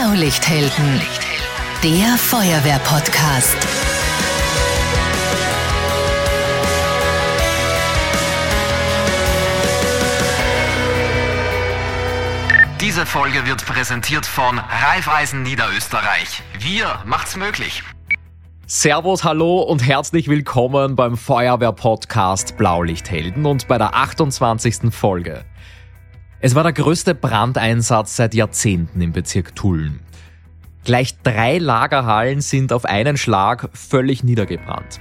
Blaulichthelden, der Feuerwehr-Podcast. Diese Folge wird präsentiert von Raiffeisen Niederösterreich. Wir macht's möglich. Servus, hallo und herzlich willkommen beim Feuerwehr-Podcast Blaulichthelden und bei der 28. Folge. Es war der größte Brandeinsatz seit Jahrzehnten im Bezirk Tulln. Gleich drei Lagerhallen sind auf einen Schlag völlig niedergebrannt.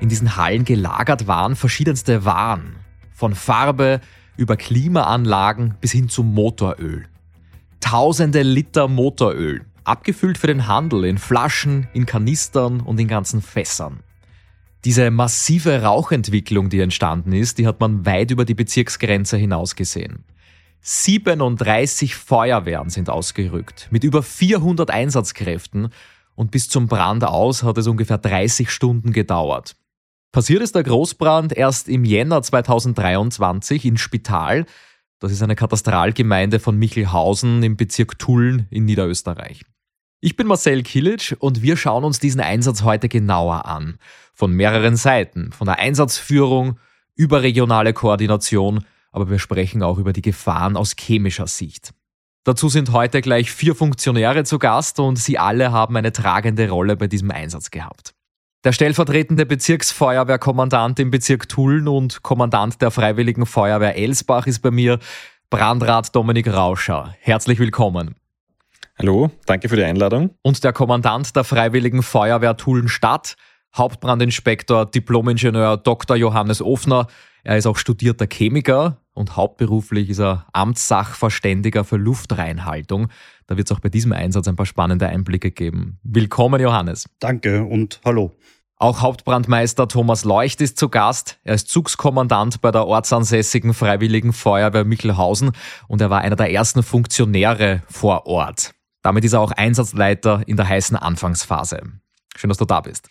In diesen Hallen gelagert waren verschiedenste Waren. Von Farbe über Klimaanlagen bis hin zum Motoröl. Tausende Liter Motoröl, abgefüllt für den Handel in Flaschen, in Kanistern und in ganzen Fässern. Diese massive Rauchentwicklung, die entstanden ist, die hat man weit über die Bezirksgrenze hinaus gesehen. 37 Feuerwehren sind ausgerückt, mit über 400 Einsatzkräften und bis zum Brand aus hat es ungefähr 30 Stunden gedauert. Passiert ist der Großbrand erst im Jänner 2023 in Spital. Das ist eine Katastralgemeinde von Michelhausen im Bezirk Tulln in Niederösterreich. Ich bin Marcel Kilic und wir schauen uns diesen Einsatz heute genauer an. Von mehreren Seiten, von der Einsatzführung, überregionale Koordination aber wir sprechen auch über die Gefahren aus chemischer Sicht. Dazu sind heute gleich vier Funktionäre zu Gast und sie alle haben eine tragende Rolle bei diesem Einsatz gehabt. Der stellvertretende Bezirksfeuerwehrkommandant im Bezirk Tulln und Kommandant der Freiwilligen Feuerwehr Elsbach ist bei mir, Brandrat Dominik Rauscher. Herzlich willkommen. Hallo, danke für die Einladung. Und der Kommandant der Freiwilligen Feuerwehr Tulln Stadt, Hauptbrandinspektor, Diplomingenieur Dr. Johannes Ofner. Er ist auch studierter Chemiker und hauptberuflich ist er Amtssachverständiger für Luftreinhaltung. Da wird es auch bei diesem Einsatz ein paar spannende Einblicke geben. Willkommen, Johannes. Danke und hallo. Auch Hauptbrandmeister Thomas Leucht ist zu Gast. Er ist Zugskommandant bei der ortsansässigen Freiwilligen Feuerwehr Michelhausen und er war einer der ersten Funktionäre vor Ort. Damit ist er auch Einsatzleiter in der heißen Anfangsphase. Schön, dass du da bist.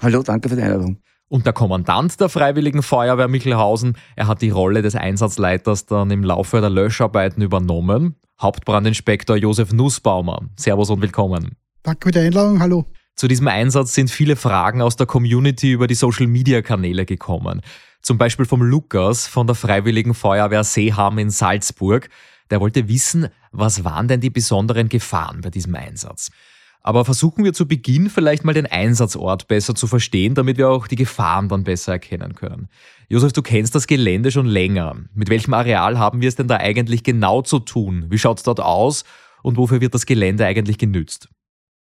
Hallo, danke für die Einladung. Und der Kommandant der Freiwilligen Feuerwehr Michelhausen, er hat die Rolle des Einsatzleiters dann im Laufe der Löscharbeiten übernommen. Hauptbrandinspektor Josef Nussbaumer. Servus und willkommen. Danke für die Einladung, hallo. Zu diesem Einsatz sind viele Fragen aus der Community über die Social-Media-Kanäle gekommen. Zum Beispiel vom Lukas von der Freiwilligen Feuerwehr Seeham in Salzburg. Der wollte wissen, was waren denn die besonderen Gefahren bei diesem Einsatz? Aber versuchen wir zu Beginn vielleicht mal den Einsatzort besser zu verstehen, damit wir auch die Gefahren dann besser erkennen können. Josef, du kennst das Gelände schon länger. Mit welchem Areal haben wir es denn da eigentlich genau zu tun? Wie schaut es dort aus und wofür wird das Gelände eigentlich genützt?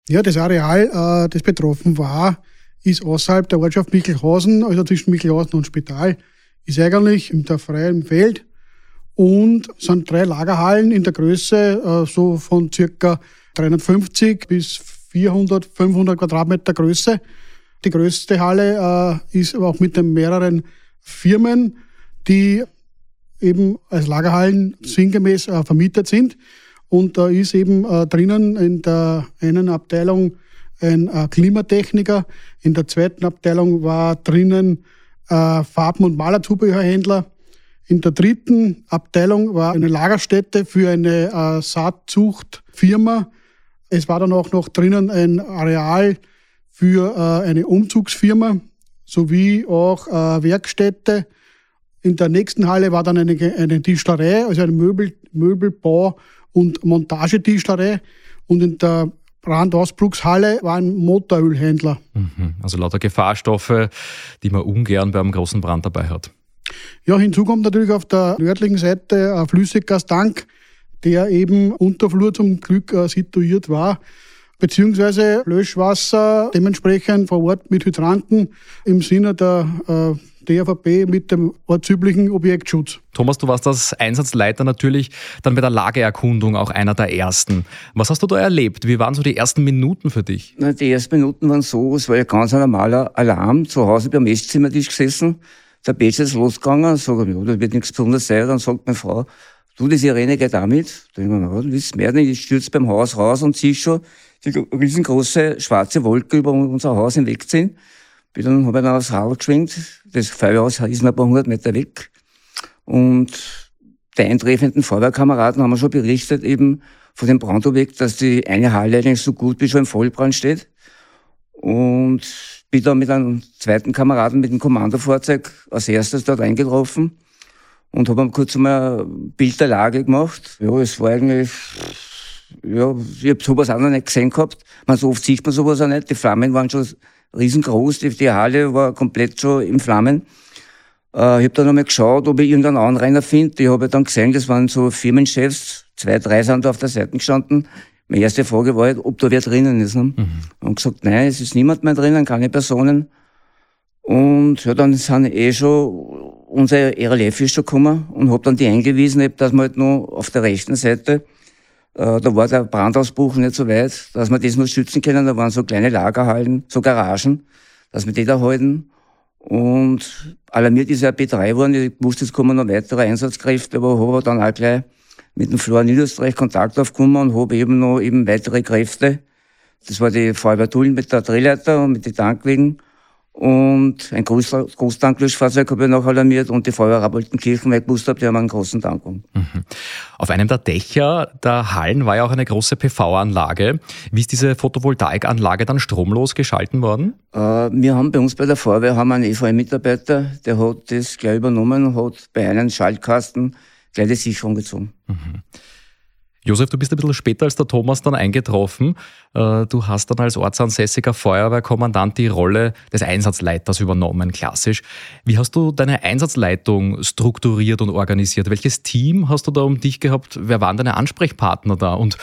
Ja, das Areal, äh, das betroffen war, ist außerhalb der Ortschaft Michelhausen, also zwischen Michelhausen und Spital, ist eigentlich im freien Feld und sind drei Lagerhallen in der Größe äh, so von circa 350 bis 400, 500 Quadratmeter Größe. Die größte Halle äh, ist aber auch mit den mehreren Firmen, die eben als Lagerhallen sinngemäß äh, vermietet sind. Und da ist eben äh, drinnen in der einen Abteilung ein äh, Klimatechniker, in der zweiten Abteilung war drinnen äh, Farben- und Malerzubehörhändler, in der dritten Abteilung war eine Lagerstätte für eine äh, Saatzuchtfirma, es war dann auch noch drinnen ein Areal für äh, eine Umzugsfirma sowie auch äh, Werkstätte. In der nächsten Halle war dann eine, eine Tischlerei, also eine Möbel, Möbelbau- und Montagetischlerei. Und in der Brandausbruchshalle war ein Motorölhändler. Mhm. Also lauter Gefahrstoffe, die man ungern beim großen Brand dabei hat. Ja, hinzu kommt natürlich auf der nördlichen Seite ein Flüssiggastank, der eben Unterflur zum Glück äh, situiert war, beziehungsweise Löschwasser dementsprechend vor Ort mit Hydranten im Sinne der äh, DFB mit dem ortsüblichen Objektschutz. Thomas, du warst als Einsatzleiter natürlich dann bei der Lageerkundung auch einer der ersten. Was hast du da erlebt? Wie waren so die ersten Minuten für dich? Na, die ersten Minuten waren so, es war ja ganz ein normaler Alarm, zu Hause beim Esszimmertisch gesessen, der Bett ist losgegangen, sage ich, ja, das wird nichts Besonderes sein, dann sagt meine Frau, Du, die Sirene geht damit. Da denke ich mir, du willst mehr nicht. Ich stürze beim Haus raus und siehst schon die riesengroße schwarze Wolke über unser Haus hinwegziehen. Bin dann, habe ich dann aufs Rad geschwenkt. Das Feuerhaus ist noch ein paar hundert Meter weg. Und der eintreffenden Feuerwehrkameraden haben wir schon berichtet, eben von dem Brandobjekt, dass die eine Halle eigentlich so gut wie schon im Vollbrand steht. Und bin dann mit einem zweiten Kameraden mit dem Kommandofahrzeug als erstes dort eingetroffen und habe kurz mal ein Bild der Lage gemacht. Ja, es war eigentlich, ja, ich habe sowas auch noch nicht gesehen gehabt. Man, so oft sieht man sowas auch nicht. Die Flammen waren schon riesengroß, die, die Halle war komplett schon in Flammen. Äh, ich habe dann einmal geschaut, ob ich irgendeinen Anrainer finde. Ich habe dann gesehen, das waren so Firmenchefs, zwei, drei sind da auf der Seite gestanden. Meine erste Frage war, halt, ob da wer drinnen ist. Ne? Mhm. Und gesagt, nein, es ist niemand mehr drinnen, keine Personen. Und ja, dann sind eh schon, unser RLF ist schon gekommen und hab dann die eingewiesen, dass man halt nur auf der rechten Seite, äh, da war der Brandausbruch nicht so weit, dass wir das nur schützen können. Da waren so kleine Lagerhallen, so Garagen, dass wir die da halten. Und alarmiert ist ja B3 geworden. Ich wusste, es kommen noch weitere Einsatzkräfte, aber habe dann auch gleich mit dem Florian Niederösterreich Kontakt aufgenommen und habe eben noch eben weitere Kräfte. Das war die Feuerwehr Tulln mit der Drehleiter und mit den Tankwegen. Und ein Groß Großtanklöschfahrzeug habe ich noch alarmiert und die Feuerwehr Rappeltenkirchen, weil ich gewusst habe, die haben einen großen Tankung. Mhm. Auf einem der Dächer der Hallen war ja auch eine große PV-Anlage. Wie ist diese Photovoltaikanlage dann stromlos geschalten worden? Äh, wir haben bei uns bei der Feuerwehr haben einen EVM-Mitarbeiter, der hat das gleich übernommen und hat bei einem Schaltkasten gleich die Sicherung gezogen. Mhm. Josef, du bist ein bisschen später als der Thomas dann eingetroffen. Äh, du hast dann als ortsansässiger Feuerwehrkommandant die Rolle des Einsatzleiters übernommen, klassisch. Wie hast du deine Einsatzleitung strukturiert und organisiert? Welches Team hast du da um dich gehabt? Wer waren deine Ansprechpartner da? Und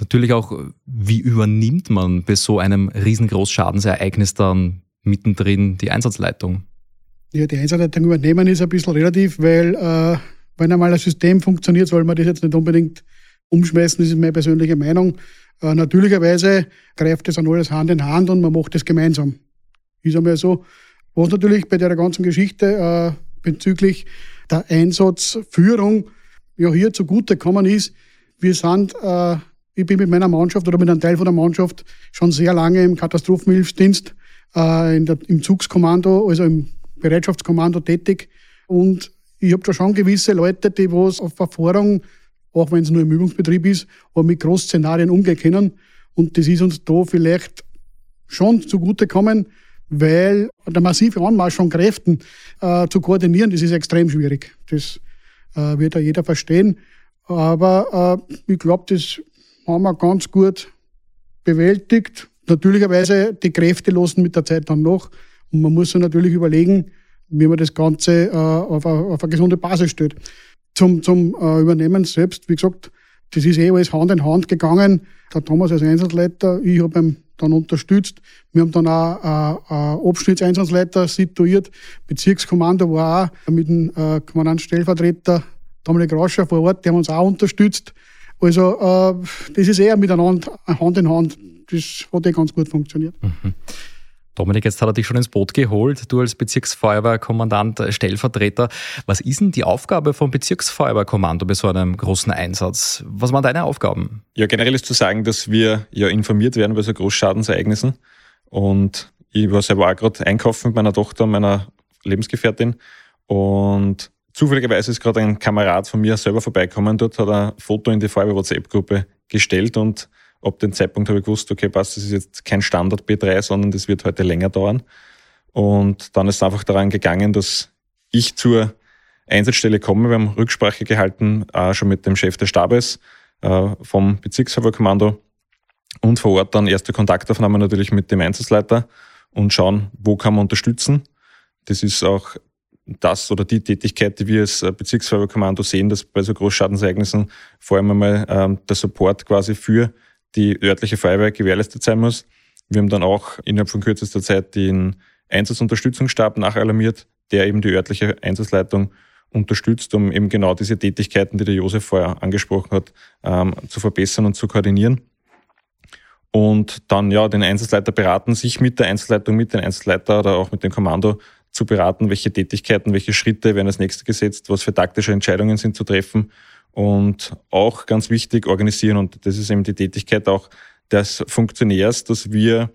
natürlich auch, wie übernimmt man bei so einem riesengroßen Schadensereignis dann mittendrin die Einsatzleitung? Ja, die Einsatzleitung übernehmen ist ein bisschen relativ, weil äh, wenn einmal ein System funktioniert, soll man das jetzt nicht unbedingt umschmeißen, das ist meine persönliche Meinung. Äh, natürlicherweise greift das an alles Hand in Hand und man macht das gemeinsam. Ist einmal so. Was natürlich bei der ganzen Geschichte äh, bezüglich der Einsatzführung ja hier zugute gekommen ist, wir sind, äh, ich bin mit meiner Mannschaft oder mit einem Teil von der Mannschaft schon sehr lange im Katastrophenhilfsdienst, äh, der, im Zugskommando, also im Bereitschaftskommando tätig. Und ich habe da schon gewisse Leute, die was auf Erfahrung auch wenn es nur im Übungsbetrieb ist, aber mit Großszenarien umgehen können. Und das ist uns da vielleicht schon zugutekommen, weil der massive Anmarsch von Kräften äh, zu koordinieren, das ist extrem schwierig. Das äh, wird ja jeder verstehen. Aber äh, ich glaube, das haben wir ganz gut bewältigt. Natürlicherweise, die Kräfte losen mit der Zeit dann noch. Und man muss sich natürlich überlegen, wie man das Ganze äh, auf, eine, auf eine gesunde Basis stellt zum, zum äh, Übernehmen selbst, wie gesagt, das ist eh alles Hand in Hand gegangen. Der Thomas als Einsatzleiter, ich habe ihn dann unterstützt. Wir haben dann auch äh, äh, Abschnittseinsatzleiter situiert. Bezirkskommando war auch mit dem äh, Kommandantstellvertreter Dominik Rauscher vor Ort, die haben uns auch unterstützt. Also äh, das ist eher miteinander Hand in Hand. Das hat eh ganz gut funktioniert. Mhm. Dominik, jetzt hat er dich schon ins Boot geholt, du als Bezirksfeuerwehrkommandant, äh, Stellvertreter. Was ist denn die Aufgabe vom Bezirksfeuerwehrkommando bei so einem großen Einsatz? Was waren deine Aufgaben? Ja, generell ist zu sagen, dass wir ja informiert werden bei so Großschadensereignissen. Und ich war selber auch gerade einkaufen mit meiner Tochter, meiner Lebensgefährtin. Und zufälligerweise ist gerade ein Kamerad von mir selber vorbeikommen. Dort hat er ein Foto in die Feuerwehr-WhatsApp-Gruppe gestellt und ab dem Zeitpunkt habe ich gewusst, okay, passt, das ist jetzt kein Standard B3, sondern das wird heute länger dauern. Und dann ist es einfach daran gegangen, dass ich zur Einsatzstelle komme. Wir haben Rücksprache gehalten, äh, schon mit dem Chef des Stabes äh, vom Bezirkshaberkommando und vor Ort dann erste Kontaktaufnahme natürlich mit dem Einsatzleiter und schauen, wo kann man unterstützen. Das ist auch das oder die Tätigkeit, die wir als Bezirksfeuerwehrkommando sehen, dass bei so Großschadensereignissen vor allem einmal ähm, der Support quasi für die örtliche Feuerwehr gewährleistet sein muss. Wir haben dann auch innerhalb von kürzester Zeit den Einsatzunterstützungsstab nachalarmiert, der eben die örtliche Einsatzleitung unterstützt, um eben genau diese Tätigkeiten, die der Josef vorher angesprochen hat, ähm, zu verbessern und zu koordinieren. Und dann ja den Einsatzleiter beraten, sich mit der Einsatzleitung, mit dem Einsatzleiter oder auch mit dem Kommando zu beraten, welche Tätigkeiten, welche Schritte werden als nächstes gesetzt, was für taktische Entscheidungen sind zu treffen und auch ganz wichtig organisieren. Und das ist eben die Tätigkeit auch des Funktionärs, dass wir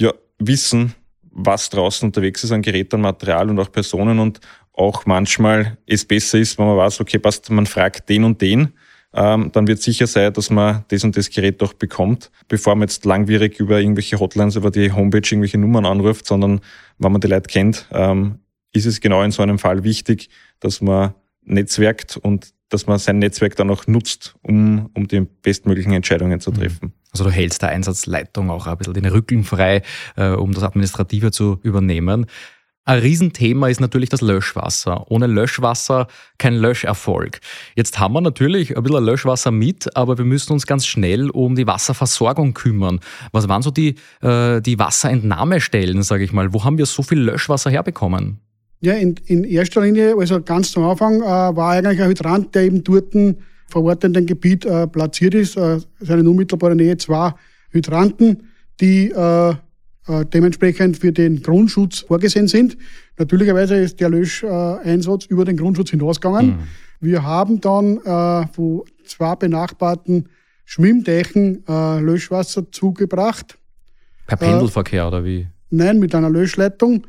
ja wissen, was draußen unterwegs ist an Geräten, Material und auch Personen und auch manchmal es besser ist, wenn man weiß, okay, passt, man fragt den und den, ähm, dann wird sicher sein, dass man das und das Gerät doch bekommt, bevor man jetzt langwierig über irgendwelche Hotlines, über die Homepage irgendwelche Nummern anruft, sondern wenn man die Leute kennt, ähm, ist es genau in so einem Fall wichtig, dass man netzwerkt und dass man sein Netzwerk dann auch nutzt, um, um die bestmöglichen Entscheidungen zu treffen. Also du hältst der Einsatzleitung auch ein bisschen den Rücken frei, äh, um das Administrative zu übernehmen. Ein Riesenthema ist natürlich das Löschwasser. Ohne Löschwasser kein Löscherfolg. Jetzt haben wir natürlich ein bisschen Löschwasser mit, aber wir müssen uns ganz schnell um die Wasserversorgung kümmern. Was waren so die, äh, die Wasserentnahmestellen, sage ich mal? Wo haben wir so viel Löschwasser herbekommen? Ja, in, in erster Linie, also ganz zum Anfang, äh, war eigentlich ein Hydrant, der eben dort vor Ort in dem Gebiet äh, platziert ist. Äh, seine unmittelbare Nähe zwei Hydranten, die äh, äh, dementsprechend für den Grundschutz vorgesehen sind. Natürlicherweise ist der Löscheinsatz über den Grundschutz hinausgegangen. Mhm. Wir haben dann äh, von zwei benachbarten Schwimmdächen äh, Löschwasser zugebracht. Per Pendelverkehr oder wie? Nein, mit einer Löschleitung.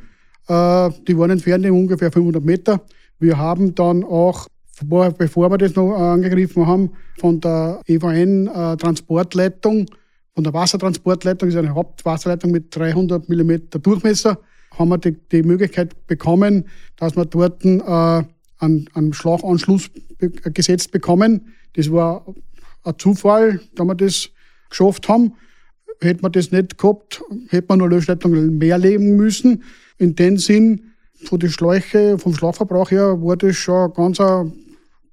Die waren entfernt in ungefähr 500 Meter. Wir haben dann auch, bevor wir das noch angegriffen haben, von der EVN Transportleitung von der Wassertransportleitung, das ist eine Hauptwasserleitung mit 300 mm Durchmesser, haben wir die, die Möglichkeit bekommen, dass wir dort äh, einen, einen Schlaganschluss be gesetzt bekommen. Das war ein Zufall, da wir das geschafft haben. Hätte man das nicht gehabt, hätte man nur Löschleitungen mehr leben müssen. In dem Sinn, von den Schläuche, vom Schlauchverbrauch her, war das schon ganz eine,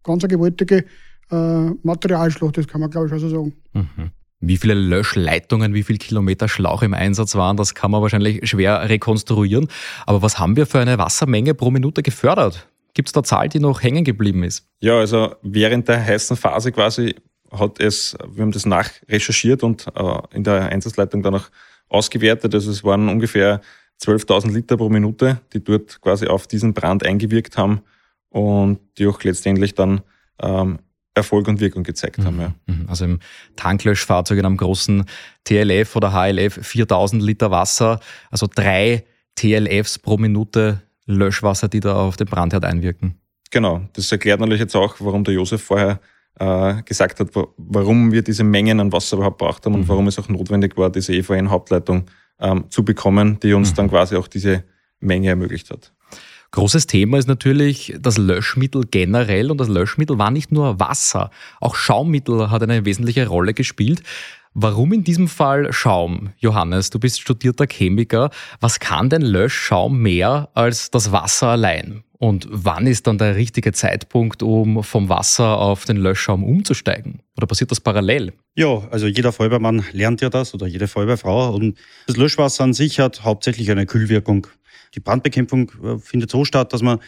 ganz eine gewaltige äh, Materialschlacht, das kann man glaube ich auch so sagen. Mhm. Wie viele Löschleitungen, wie viele Kilometer Schlauch im Einsatz waren, das kann man wahrscheinlich schwer rekonstruieren. Aber was haben wir für eine Wassermenge pro Minute gefördert? Gibt es da Zahl, die noch hängen geblieben ist? Ja, also während der heißen Phase quasi hat es, wir haben das nachrecherchiert und äh, in der Einsatzleitung dann auch ausgewertet. Also es waren ungefähr 12.000 Liter pro Minute, die dort quasi auf diesen Brand eingewirkt haben und die auch letztendlich dann ähm, Erfolg und Wirkung gezeigt haben. Ja. Mhm. Also im Tanklöschfahrzeug in einem großen TLF oder HLF 4000 Liter Wasser, also drei TLFs pro Minute Löschwasser, die da auf den Brandherd einwirken. Genau, das erklärt natürlich jetzt auch, warum der Josef vorher äh, gesagt hat, warum wir diese Mengen an Wasser überhaupt braucht haben mhm. und warum es auch notwendig war, diese EVN-Hauptleitung ähm, zu bekommen, die uns mhm. dann quasi auch diese Menge ermöglicht hat. Großes Thema ist natürlich das Löschmittel generell und das Löschmittel war nicht nur Wasser, auch Schaummittel hat eine wesentliche Rolle gespielt. Warum in diesem Fall Schaum? Johannes, du bist studierter Chemiker. Was kann denn Löschschaum mehr als das Wasser allein? Und wann ist dann der richtige Zeitpunkt, um vom Wasser auf den Löschschaum umzusteigen? Oder passiert das parallel? Ja, also jeder Feuerwehrmann lernt ja das oder jede Feuerwehrfrau. Und das Löschwasser an sich hat hauptsächlich eine Kühlwirkung. Die Brandbekämpfung äh, findet so statt, dass man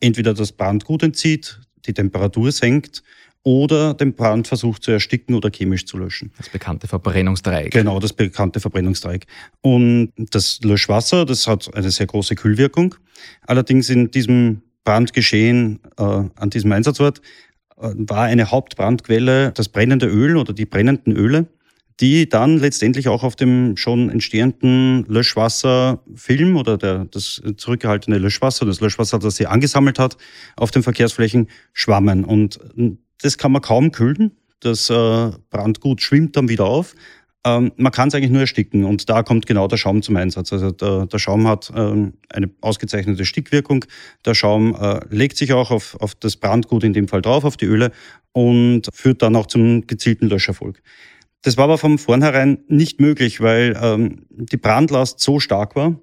entweder das Brandgut entzieht, die Temperatur senkt oder den Brand versucht zu ersticken oder chemisch zu löschen. Das bekannte Verbrennungsdreieck. Genau, das bekannte Verbrennungsdreieck. Und das Löschwasser, das hat eine sehr große Kühlwirkung. Allerdings in diesem Brandgeschehen äh, an diesem Einsatzort äh, war eine Hauptbrandquelle das brennende Öl oder die brennenden Öle die dann letztendlich auch auf dem schon entstehenden Löschwasserfilm oder der, das zurückgehaltene Löschwasser, das Löschwasser, das sie angesammelt hat, auf den Verkehrsflächen schwammen. Und das kann man kaum kühlen. Das äh, Brandgut schwimmt dann wieder auf. Ähm, man kann es eigentlich nur ersticken und da kommt genau der Schaum zum Einsatz. Also der, der Schaum hat ähm, eine ausgezeichnete Stickwirkung. Der Schaum äh, legt sich auch auf, auf das Brandgut in dem Fall drauf, auf die Öle und führt dann auch zum gezielten Löscherfolg. Das war aber von vornherein nicht möglich, weil ähm, die Brandlast so stark war,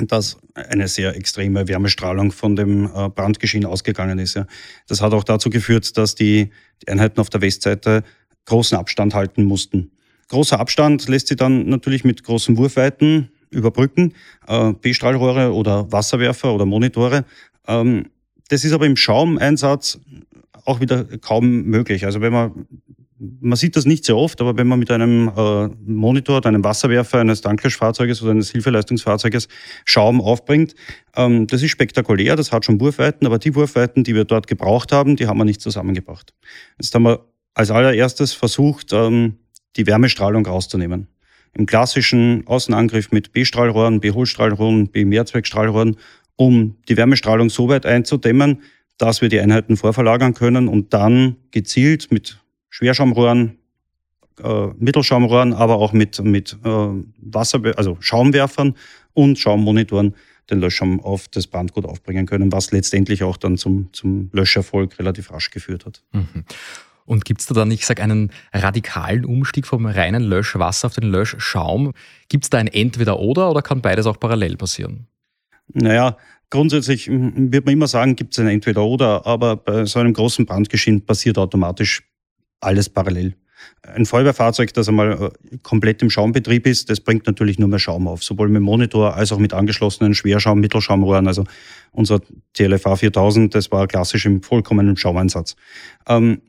dass eine sehr extreme Wärmestrahlung von dem äh, Brandgeschehen ausgegangen ist. Das hat auch dazu geführt, dass die, die Einheiten auf der Westseite großen Abstand halten mussten. Großer Abstand lässt sich dann natürlich mit großen Wurfweiten überbrücken, äh, B-Strahlrohre oder Wasserwerfer oder Monitore. Ähm, das ist aber im Schaumeinsatz auch wieder kaum möglich. Also wenn man man sieht das nicht sehr oft, aber wenn man mit einem äh, Monitor, einem Wasserwerfer eines Tanklöschfahrzeuges oder eines Hilfeleistungsfahrzeuges Schaum aufbringt, ähm, das ist spektakulär, das hat schon Wurfweiten, aber die Wurfweiten, die wir dort gebraucht haben, die haben wir nicht zusammengebracht. Jetzt haben wir als allererstes versucht, ähm, die Wärmestrahlung rauszunehmen. Im klassischen Außenangriff mit B-Strahlrohren, B-Hohlstrahlrohren, B-Mehrzweckstrahlrohren um die Wärmestrahlung so weit einzudämmen, dass wir die Einheiten vorverlagern können und dann gezielt mit Schwerschaumrohren, äh, Mittelschaumrohren, aber auch mit, mit äh, Wasser, also Schaumwerfern und Schaummonitoren den Löschschaum auf das Brandgut aufbringen können, was letztendlich auch dann zum, zum Löscherfolg relativ rasch geführt hat. Mhm. Und gibt es da dann, ich sage, einen radikalen Umstieg vom reinen Löschwasser auf den Löschschaum? Gibt es da ein Entweder-Oder oder kann beides auch parallel passieren? Naja, grundsätzlich wird man immer sagen, gibt es ein Entweder-Oder, aber bei so einem großen Brandgeschehen passiert automatisch alles parallel. Ein Feuerwehrfahrzeug, das einmal äh, komplett im Schaumbetrieb ist, das bringt natürlich nur mehr Schaum auf, sowohl mit Monitor als auch mit angeschlossenen Schwerschaum, Mittelschaumrohren. Also unser TLFA 4000, das war klassisch im vollkommenen Schaumeinsatz. Ähm,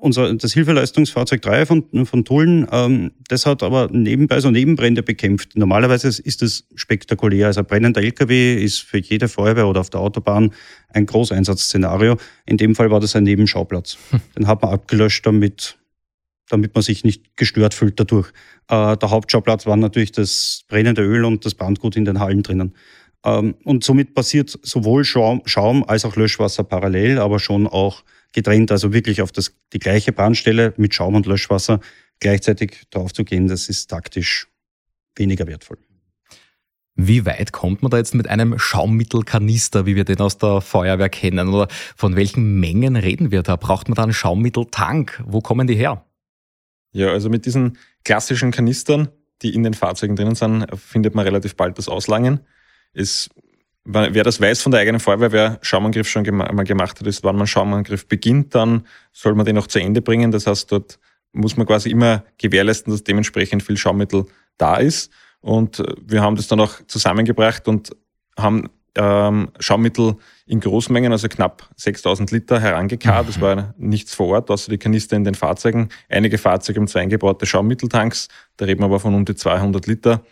unser, das Hilfeleistungsfahrzeug 3 von, von Tulln, ähm, das hat aber nebenbei so Nebenbrände bekämpft. Normalerweise ist das spektakulär. Also ein brennender LKW ist für jede Feuerwehr oder auf der Autobahn ein Großeinsatzszenario. In dem Fall war das ein Nebenschauplatz. Hm. Den hat man abgelöscht, damit, damit man sich nicht gestört fühlt dadurch. Äh, der Hauptschauplatz war natürlich das brennende Öl und das Brandgut in den Hallen drinnen. Ähm, und somit passiert sowohl Schaum, Schaum als auch Löschwasser parallel, aber schon auch getrennt, also wirklich auf das, die gleiche Brandstelle mit Schaum und Löschwasser gleichzeitig drauf zu gehen, das ist taktisch weniger wertvoll. Wie weit kommt man da jetzt mit einem Schaummittelkanister, wie wir den aus der Feuerwehr kennen? Oder von welchen Mengen reden wir da? Braucht man da einen Schaummitteltank? Wo kommen die her? Ja, also mit diesen klassischen Kanistern, die in den Fahrzeugen drinnen sind, findet man relativ bald das Auslangen. Es wer das weiß von der eigenen Feuerwehr, wer Schaumangriff schon mal gemacht hat, ist, wann man Schaumangriff beginnt, dann soll man den auch zu Ende bringen. Das heißt, dort muss man quasi immer gewährleisten, dass dementsprechend viel Schaummittel da ist. Und äh, wir haben das dann auch zusammengebracht und haben ähm, Schaummittel in Großmengen, also knapp 6000 Liter, herangekarrt. Es war nichts vor Ort, außer die Kanister in den Fahrzeugen. Einige Fahrzeuge haben zwei eingebaute Schaummitteltanks, da reden wir aber von um die 200 Liter.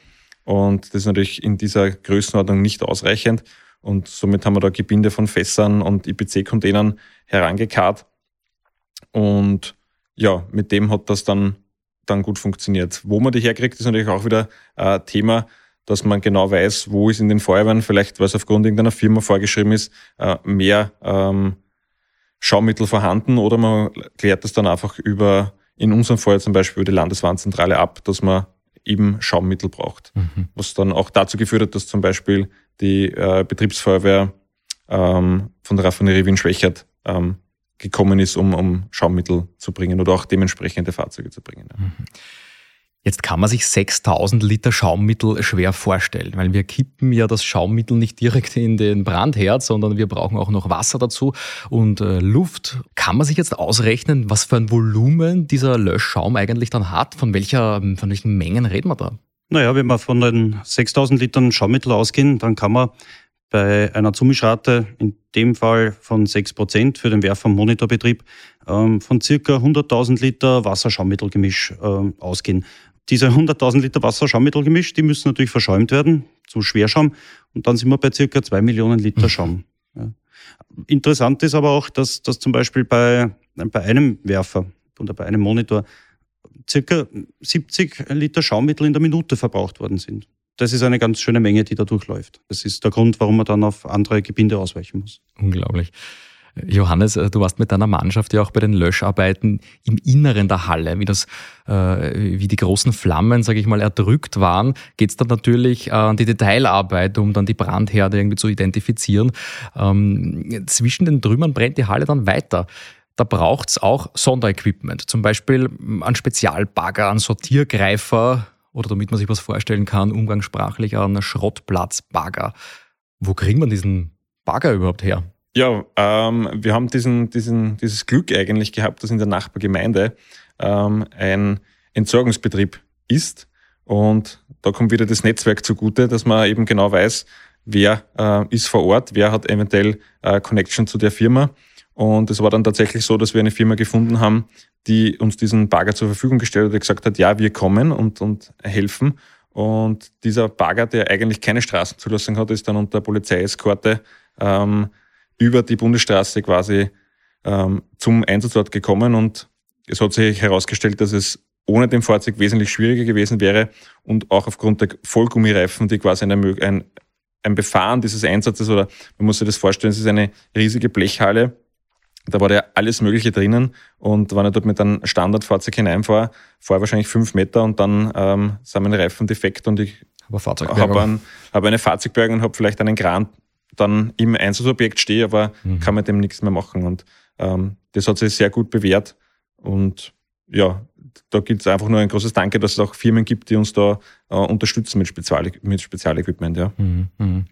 Und das ist natürlich in dieser Größenordnung nicht ausreichend. Und somit haben wir da Gebinde von Fässern und IPC-Containern herangekarrt. Und ja, mit dem hat das dann, dann gut funktioniert. Wo man die herkriegt, ist natürlich auch wieder äh, Thema, dass man genau weiß, wo ist in den Feuerwehren, vielleicht weil es aufgrund irgendeiner Firma vorgeschrieben ist, äh, mehr ähm, Schaumittel vorhanden oder man klärt das dann einfach über, in unserem Fall zum Beispiel über die Landeswarnzentrale ab, dass man eben Schaummittel braucht. Mhm. Was dann auch dazu geführt hat, dass zum Beispiel die äh, Betriebsfeuerwehr ähm, von der Raffinerie Wien-Schwächert ähm, gekommen ist, um, um Schaummittel zu bringen oder auch dementsprechende Fahrzeuge zu bringen. Ja. Mhm. Jetzt kann man sich 6000 Liter Schaummittel schwer vorstellen, weil wir kippen ja das Schaummittel nicht direkt in den Brandherd, sondern wir brauchen auch noch Wasser dazu und äh, Luft. Kann man sich jetzt ausrechnen, was für ein Volumen dieser Löschschaum eigentlich dann hat? Von, welcher, von welchen Mengen reden wir da? Naja, wenn wir von den 6000 Litern Schaummittel ausgehen, dann kann man bei einer Zumischrate, in dem Fall von 6% für den Werfer- und Monitorbetrieb, ähm, von circa 100.000 Liter Wasserschaumittelgemisch ähm, ausgehen. Diese 100.000 Liter Wasser-Schaummittelgemisch, die müssen natürlich verschäumt werden zu Schwerschaum und dann sind wir bei circa 2 Millionen Liter mhm. Schaum. Ja. Interessant ist aber auch, dass, dass zum Beispiel bei, bei einem Werfer oder bei einem Monitor circa 70 Liter Schaummittel in der Minute verbraucht worden sind. Das ist eine ganz schöne Menge, die da durchläuft. Das ist der Grund, warum man dann auf andere Gebinde ausweichen muss. Unglaublich. Johannes, äh, du warst mit deiner Mannschaft ja auch bei den Löscharbeiten im Inneren der Halle, wie das, äh, wie die großen Flammen, sage ich mal, erdrückt waren, geht es dann natürlich an die Detailarbeit, um dann die Brandherde irgendwie zu identifizieren. Ähm, zwischen den Trümmern brennt die Halle dann weiter. Da braucht es auch Sonderequipment, zum Beispiel an Spezialbagger, an Sortiergreifer oder damit man sich was vorstellen kann, umgangssprachlich an Schrottplatzbagger. Wo kriegt man diesen Bagger überhaupt her? Ja, ähm, wir haben diesen, diesen, dieses Glück eigentlich gehabt, dass in der Nachbargemeinde ähm, ein Entsorgungsbetrieb ist. Und da kommt wieder das Netzwerk zugute, dass man eben genau weiß, wer äh, ist vor Ort, wer hat eventuell äh, Connection zu der Firma. Und es war dann tatsächlich so, dass wir eine Firma gefunden haben, die uns diesen Bagger zur Verfügung gestellt hat und gesagt hat, ja, wir kommen und, und helfen. Und dieser Bagger, der eigentlich keine Straßenzulassung hat, ist dann unter Polizeieskorte ähm, über die Bundesstraße quasi ähm, zum Einsatzort gekommen und es hat sich herausgestellt, dass es ohne dem Fahrzeug wesentlich schwieriger gewesen wäre und auch aufgrund der Vollgummireifen, die quasi eine, ein, ein Befahren dieses Einsatzes oder man muss sich das vorstellen, es ist eine riesige Blechhalle. Da war ja alles Mögliche drinnen und wenn ich dort mit einem Standardfahrzeug hineinfahre, fahre ich wahrscheinlich fünf Meter und dann ähm, sind meine Reifen defekt und ich habe ein, hab eine Fahrzeugbergung und habe vielleicht einen Kran dann im Einsatzobjekt stehe, aber Mhm. kann mit dem nichts mehr machen. Und ähm, das hat sich sehr gut bewährt. Und ja, da gibt es einfach nur ein großes Danke, dass es auch Firmen gibt, die uns da äh, unterstützen mit, Spezial mit Spezialequipment. Ja. Mhm, mhm.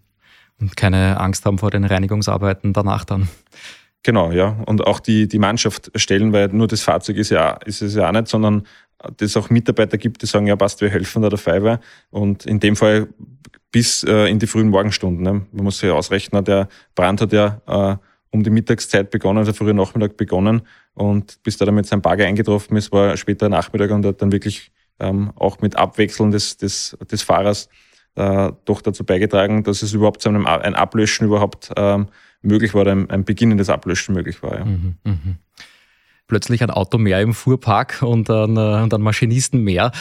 Und keine Angst haben vor den Reinigungsarbeiten danach dann. Genau, ja. Und auch die, die Mannschaft stellen, weil nur das Fahrzeug ist ja ist es ja auch nicht, sondern dass auch Mitarbeiter gibt, die sagen, ja passt, wir helfen da der Feuerwehr. Und in dem Fall bis äh, in die frühen Morgenstunden. Ne? Man muss sich ausrechnen, der Brand hat ja äh, um die Mittagszeit begonnen, also früher Nachmittag begonnen. Und bis da dann mit seinem Bagger eingetroffen ist, war später Nachmittag und hat dann wirklich ähm, auch mit Abwechseln des, des, des Fahrers äh, doch dazu beigetragen, dass es überhaupt zu einem ein Ablöschen überhaupt ähm, möglich war, oder ein, ein beginnendes Ablöschen möglich war. Ja. Mhm, mhm. Plötzlich ein Auto mehr im Fuhrpark und ein, äh, und ein Maschinisten mehr.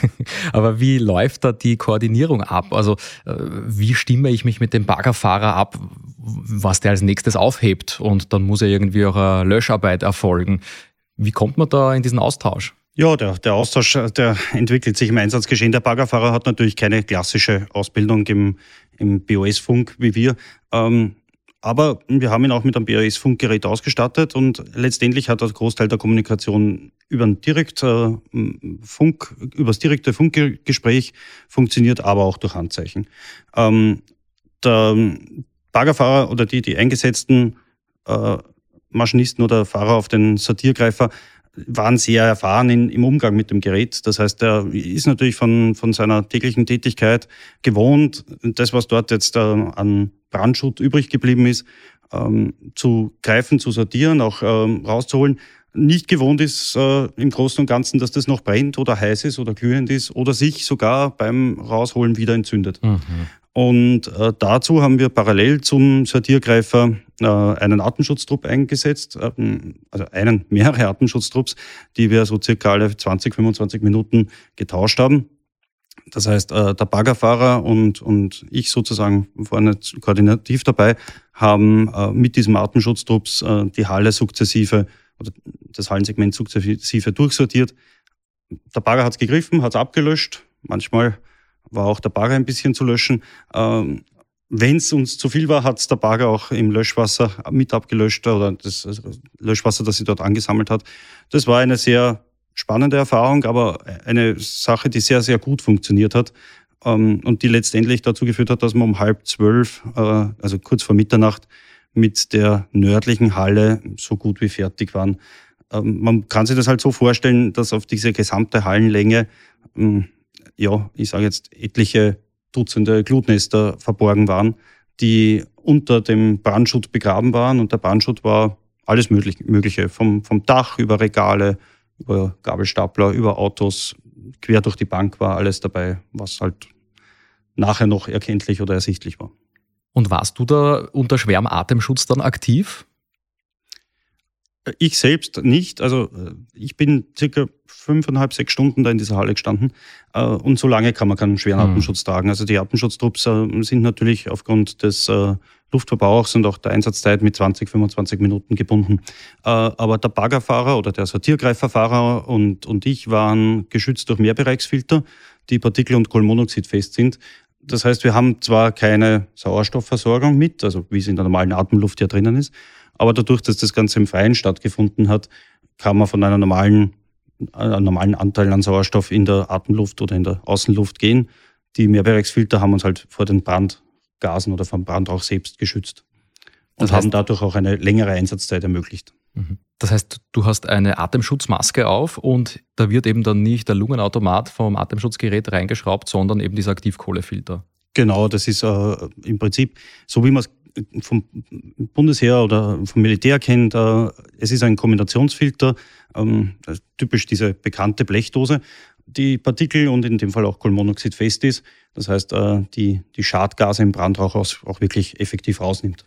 Aber wie läuft da die Koordinierung ab? Also äh, wie stimme ich mich mit dem Baggerfahrer ab, was der als nächstes aufhebt? Und dann muss ja irgendwie auch eine Löscharbeit erfolgen. Wie kommt man da in diesen Austausch? Ja, der, der Austausch, der entwickelt sich im Einsatzgeschehen. Der Baggerfahrer hat natürlich keine klassische Ausbildung im, im BOS-Funk wie wir. Ähm, aber wir haben ihn auch mit einem BOS-Funkgerät ausgestattet und letztendlich hat der Großteil der Kommunikation über ein direkt, äh, Funk, über das direkte Funkgespräch funktioniert, aber auch durch Handzeichen. Ähm, der Baggerfahrer oder die, die eingesetzten äh, Maschinisten oder Fahrer auf den Sortiergreifer waren sehr erfahren in, im Umgang mit dem Gerät. Das heißt, er ist natürlich von, von seiner täglichen Tätigkeit gewohnt, das, was dort jetzt äh, an Brandschutz übrig geblieben ist, ähm, zu greifen, zu sortieren, auch ähm, rauszuholen. Nicht gewohnt ist äh, im Großen und Ganzen, dass das noch brennt oder heiß ist oder glühend ist oder sich sogar beim Rausholen wieder entzündet. Und äh, dazu haben wir parallel zum Sortiergreifer einen Artenschutztrupp eingesetzt, ähm, also einen, mehrere Artenschutztrupps, die wir so circa alle 20, 25 Minuten getauscht haben. Das heißt, äh, der Baggerfahrer und, und ich sozusagen vorne koordinativ dabei haben äh, mit diesem Artenschutztrupps äh, die Halle sukzessive oder das Hallensegment sukzessive durchsortiert. Der Bagger hat es gegriffen, hat es abgelöscht. Manchmal war auch der Bagger ein bisschen zu löschen. Wenn es uns zu viel war, hat es der Bagger auch im Löschwasser mit abgelöscht oder das also Löschwasser, das sie dort angesammelt hat. Das war eine sehr spannende Erfahrung, aber eine Sache, die sehr, sehr gut funktioniert hat ähm, und die letztendlich dazu geführt hat, dass wir um halb zwölf, äh, also kurz vor Mitternacht, mit der nördlichen Halle so gut wie fertig waren. Ähm, man kann sich das halt so vorstellen, dass auf diese gesamte Hallenlänge ähm, ja, ich sage jetzt, etliche Dutzende Glutnester verborgen waren, die unter dem Brandschutt begraben waren. Und der Brandschutt war alles Mögliche, vom, vom Dach über Regale, über Gabelstapler, über Autos, quer durch die Bank war alles dabei, was halt nachher noch erkenntlich oder ersichtlich war. Und warst du da unter schwerem Atemschutz dann aktiv? Ich selbst nicht. Also ich bin circa fünfeinhalb, sechs Stunden da in dieser Halle gestanden. Äh, Und so lange kann man keinen schweren Mhm. Atemschutz tragen. Also die Atemschutztrupps äh, sind natürlich aufgrund des äh, Luftverbrauchs und auch der Einsatzzeit mit 20, 25 Minuten gebunden. Äh, Aber der Baggerfahrer oder der Sortiergreiferfahrer und, und ich waren geschützt durch Mehrbereichsfilter, die partikel- und kohlenmonoxidfest sind. Das heißt, wir haben zwar keine Sauerstoffversorgung mit, also wie es in der normalen Atemluft ja drinnen ist, aber dadurch, dass das Ganze im Freien stattgefunden hat, kann man von einer normalen, einem normalen Anteil an Sauerstoff in der Atemluft oder in der Außenluft gehen. Die Mehrbereichsfilter haben uns halt vor den Brandgasen oder vom Brandrauch selbst geschützt und Das heißt- haben dadurch auch eine längere Einsatzzeit ermöglicht. Mhm. Das heißt, du hast eine Atemschutzmaske auf und da wird eben dann nicht der Lungenautomat vom Atemschutzgerät reingeschraubt, sondern eben dieser Aktivkohlefilter. Genau, das ist äh, im Prinzip so, wie man es vom Bundesheer oder vom Militär kennt. Äh, es ist ein Kombinationsfilter, ähm, typisch diese bekannte Blechdose, die Partikel und in dem Fall auch Kohlenmonoxid fest ist. Das heißt, äh, die, die Schadgase im Brandrauch auch wirklich effektiv rausnimmt.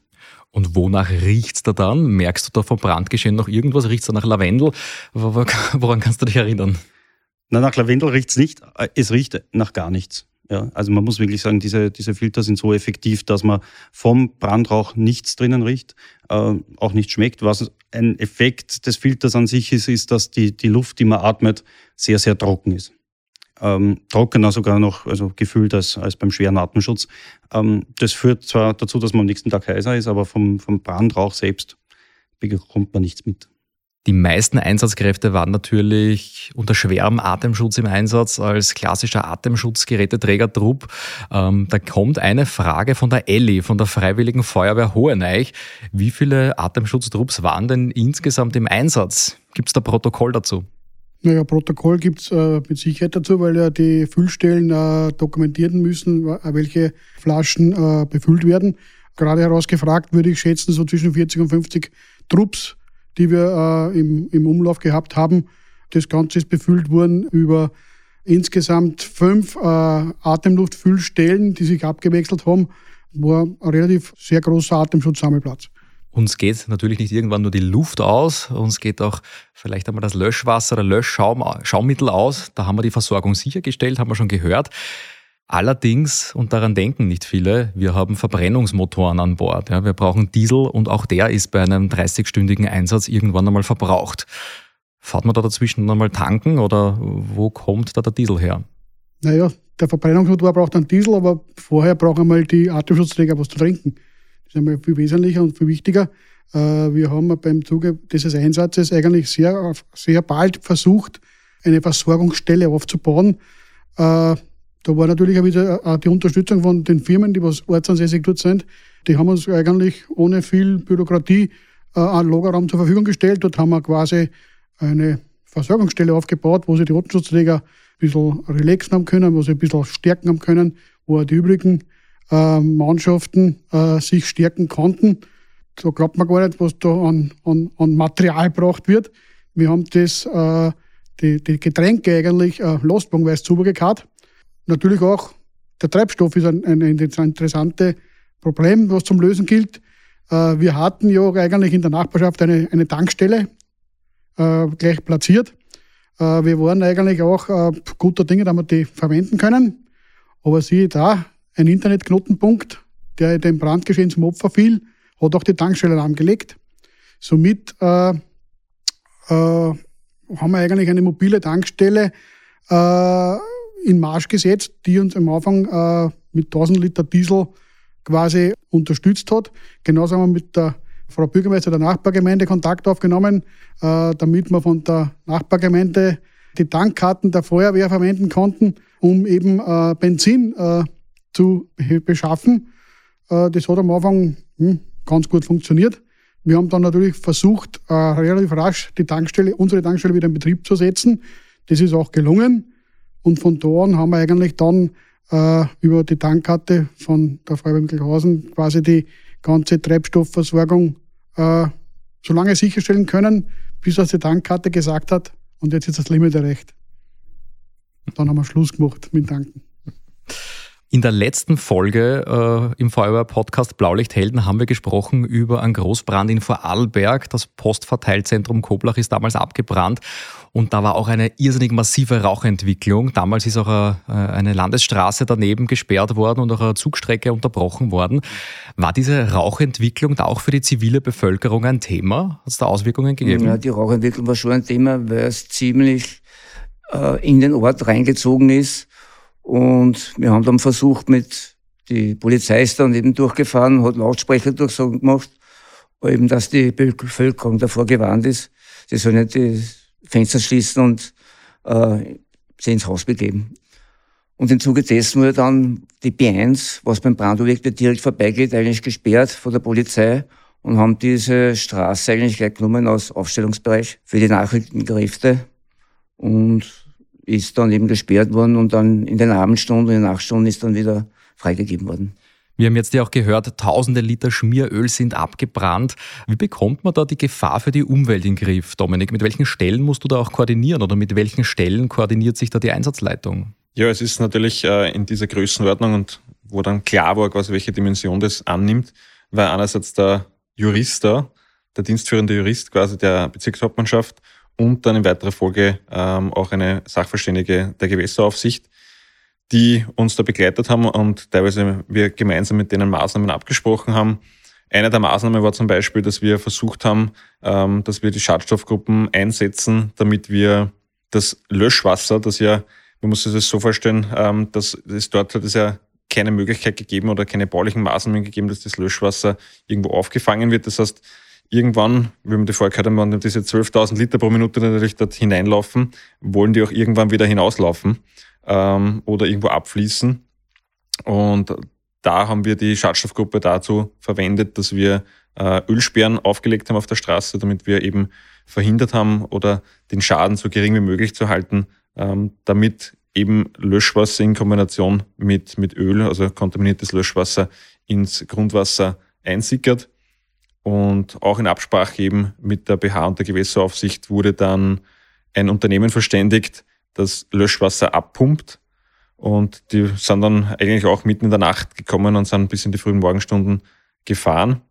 Und wonach riecht's da dann? Merkst du da vom Brandgeschehen noch irgendwas? Riecht's da nach Lavendel? Woran kannst du dich erinnern? Na, nach Lavendel riecht's nicht, äh, es riecht nach gar nichts. Ja, also man muss wirklich sagen, diese, diese Filter sind so effektiv, dass man vom Brandrauch nichts drinnen riecht, äh, auch nicht schmeckt. Was ein Effekt des Filters an sich ist, ist, dass die, die Luft, die man atmet, sehr, sehr trocken ist. Ähm, trockener sogar noch, also gefühlt als, als beim schweren Atemschutz. Ähm, das führt zwar dazu, dass man am nächsten Tag heiser ist, aber vom, vom Brandrauch selbst bekommt man nichts mit. Die meisten Einsatzkräfte waren natürlich unter schwerem Atemschutz im Einsatz als klassischer Atemschutzgeräteträger-Trupp. Ähm, da kommt eine Frage von der Elli, von der Freiwilligen Feuerwehr Hoheneich. Wie viele Atemschutztrupps waren denn insgesamt im Einsatz? Gibt es da Protokoll dazu? Naja, Protokoll gibt es äh, mit Sicherheit dazu, weil ja die Füllstellen äh, dokumentieren müssen, welche Flaschen äh, befüllt werden. Gerade herausgefragt würde ich schätzen, so zwischen 40 und 50 Trupps die wir äh, im, im Umlauf gehabt haben. Das Ganze ist befüllt worden über insgesamt fünf äh, Atemluftfüllstellen, die sich abgewechselt haben. War ein relativ sehr großer Atemschutzsammelplatz. Uns geht natürlich nicht irgendwann nur die Luft aus, uns geht auch vielleicht einmal das Löschwasser, der Löschschaumittel aus. Da haben wir die Versorgung sichergestellt, haben wir schon gehört. Allerdings, und daran denken nicht viele, wir haben Verbrennungsmotoren an Bord. Ja, wir brauchen Diesel und auch der ist bei einem 30-stündigen Einsatz irgendwann einmal verbraucht. Fahrt man da dazwischen einmal tanken oder wo kommt da der Diesel her? Naja, der Verbrennungsmotor braucht einen Diesel, aber vorher brauchen wir die Atemschutzträger was zu trinken. Das ist einmal viel wesentlicher und viel wichtiger. Äh, wir haben beim Zuge dieses Einsatzes eigentlich sehr, sehr bald versucht, eine Versorgungsstelle aufzubauen äh, da war natürlich auch wieder auch die Unterstützung von den Firmen, die was ortsansässig dort sind. Die haben uns eigentlich ohne viel Bürokratie äh, einen Lagerraum zur Verfügung gestellt. Dort haben wir quasi eine Versorgungsstelle aufgebaut, wo sie die Rotenschutzdräger ein bisschen relaxen haben können, wo sie ein bisschen stärken haben können, wo die übrigen äh, Mannschaften äh, sich stärken konnten. Da glaubt man gar nicht, was da an, an, an Material gebraucht wird. Wir haben das, äh, die, die Getränke eigentlich äh, lastwagenweise zugekarrt Natürlich auch der Treibstoff ist ein, ein, ein interessantes Problem, was zum Lösen gilt. Äh, wir hatten ja eigentlich in der Nachbarschaft eine, eine Tankstelle äh, gleich platziert. Äh, wir waren eigentlich auch äh, guter Dinge, dass wir die verwenden können. Aber siehe da, ein Internetknotenpunkt, der dem Brandgeschehen zum Opfer fiel, hat auch die Tankstelle lahmgelegt. Somit äh, haben wir eigentlich eine mobile Tankstelle in Marsch gesetzt, die uns am Anfang äh, mit 1000 Liter Diesel quasi unterstützt hat. Genauso haben wir mit der Frau Bürgermeister der Nachbargemeinde Kontakt aufgenommen, äh, damit wir von der Nachbargemeinde die Tankkarten der Feuerwehr verwenden konnten, um eben äh, Benzin äh, zu beschaffen. Äh, das hat am Anfang hm, ganz gut funktioniert. Wir haben dann natürlich versucht, äh, relativ rasch die Tankstelle, unsere Tankstelle wieder in Betrieb zu setzen. Das ist auch gelungen. Und von da an haben wir eigentlich dann äh, über die Tankkarte von der Feuerwehr Mittelhausen quasi die ganze Treibstoffversorgung äh, so lange sicherstellen können, bis was die Tankkarte gesagt hat. Und jetzt ist das Limit erreicht. Dann haben wir Schluss gemacht mit Tanken. In der letzten Folge äh, im Feuerwehr-Podcast Blaulichthelden haben wir gesprochen über einen Großbrand in Vorarlberg. Das Postverteilzentrum Koblach ist damals abgebrannt und da war auch eine irrsinnig massive Rauchentwicklung. Damals ist auch eine, eine Landesstraße daneben gesperrt worden und auch eine Zugstrecke unterbrochen worden. War diese Rauchentwicklung da auch für die zivile Bevölkerung ein Thema? Hat es da Auswirkungen gegeben? Ja, die Rauchentwicklung war schon ein Thema, weil es ziemlich äh, in den Ort reingezogen ist und wir haben dann versucht, mit, die Polizei ist dann eben durchgefahren, hat Lautsprecher durchsagen gemacht, eben, dass die Bevölkerung davor gewarnt ist. Sie sollen nicht die Fenster schließen und äh, sie ins Haus begeben. Und im Zuge dessen wurde dann die B1, was beim Brandobjekt direkt vorbeigeht, eigentlich gesperrt von der Polizei und haben diese Straße eigentlich gleich genommen als Aufstellungsbereich für die Nachrichtenkräfte. Und ist dann eben gesperrt worden und dann in den Abendstunden, in den Nachtstunden ist dann wieder freigegeben worden. Wir haben jetzt ja auch gehört, tausende Liter Schmieröl sind abgebrannt. Wie bekommt man da die Gefahr für die Umwelt in den Griff, Dominik? Mit welchen Stellen musst du da auch koordinieren oder mit welchen Stellen koordiniert sich da die Einsatzleitung? Ja, es ist natürlich äh, in dieser Größenordnung und wo dann klar war, quasi welche Dimension das annimmt, weil einerseits der Jurist da, der dienstführende Jurist quasi der Bezirkshauptmannschaft und dann in weiterer Folge ähm, auch eine Sachverständige der Gewässeraufsicht, die uns da begleitet haben und teilweise wir gemeinsam mit denen Maßnahmen abgesprochen haben. Eine der Maßnahmen war zum Beispiel, dass wir versucht haben, ähm, dass wir die Schadstoffgruppen einsetzen, damit wir das Löschwasser, das ja, man muss sich das so vorstellen, ähm, dass es dort hat es ja keine Möglichkeit gegeben oder keine baulichen Maßnahmen gegeben, dass das Löschwasser irgendwo aufgefangen wird. Das heißt, irgendwann, wie wir die vorher gehört haben, diese 12.000 Liter pro Minute natürlich dort hineinlaufen, wollen die auch irgendwann wieder hinauslaufen ähm, oder irgendwo abfließen. Und da haben wir die Schadstoffgruppe dazu verwendet, dass wir äh, Ölsperren aufgelegt haben auf der Straße, damit wir eben verhindert haben oder den Schaden so gering wie möglich zu halten, ähm, damit eben Löschwasser in Kombination mit, mit Öl, also kontaminiertes Löschwasser, ins Grundwasser einsickert. Und auch in Absprache eben mit der BH und der Gewässeraufsicht wurde dann ein Unternehmen verständigt, das Löschwasser abpumpt. Und die sind dann eigentlich auch mitten in der Nacht gekommen und sind bis in die frühen Morgenstunden gefahren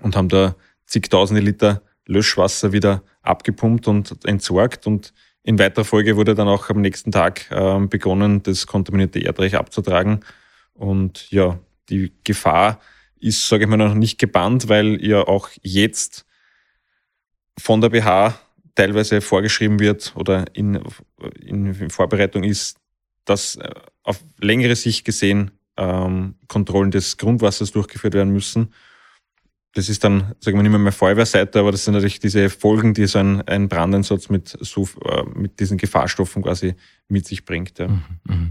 und haben da zigtausende Liter Löschwasser wieder abgepumpt und entsorgt. Und in weiterer Folge wurde dann auch am nächsten Tag äh, begonnen, das kontaminierte Erdreich abzutragen. Und ja, die Gefahr ist, sage ich mal, noch nicht gebannt, weil ja auch jetzt von der BH teilweise vorgeschrieben wird oder in, in Vorbereitung ist, dass äh, auf längere Sicht gesehen ähm, Kontrollen des Grundwassers durchgeführt werden müssen. Das ist dann, sagen wir nicht mehr, mehr Feuerwehrseite, aber das sind natürlich diese Folgen, die so ein, ein Brandeinsatz mit, so, äh, mit diesen Gefahrstoffen quasi mit sich bringt. Ja. Mhm, mh.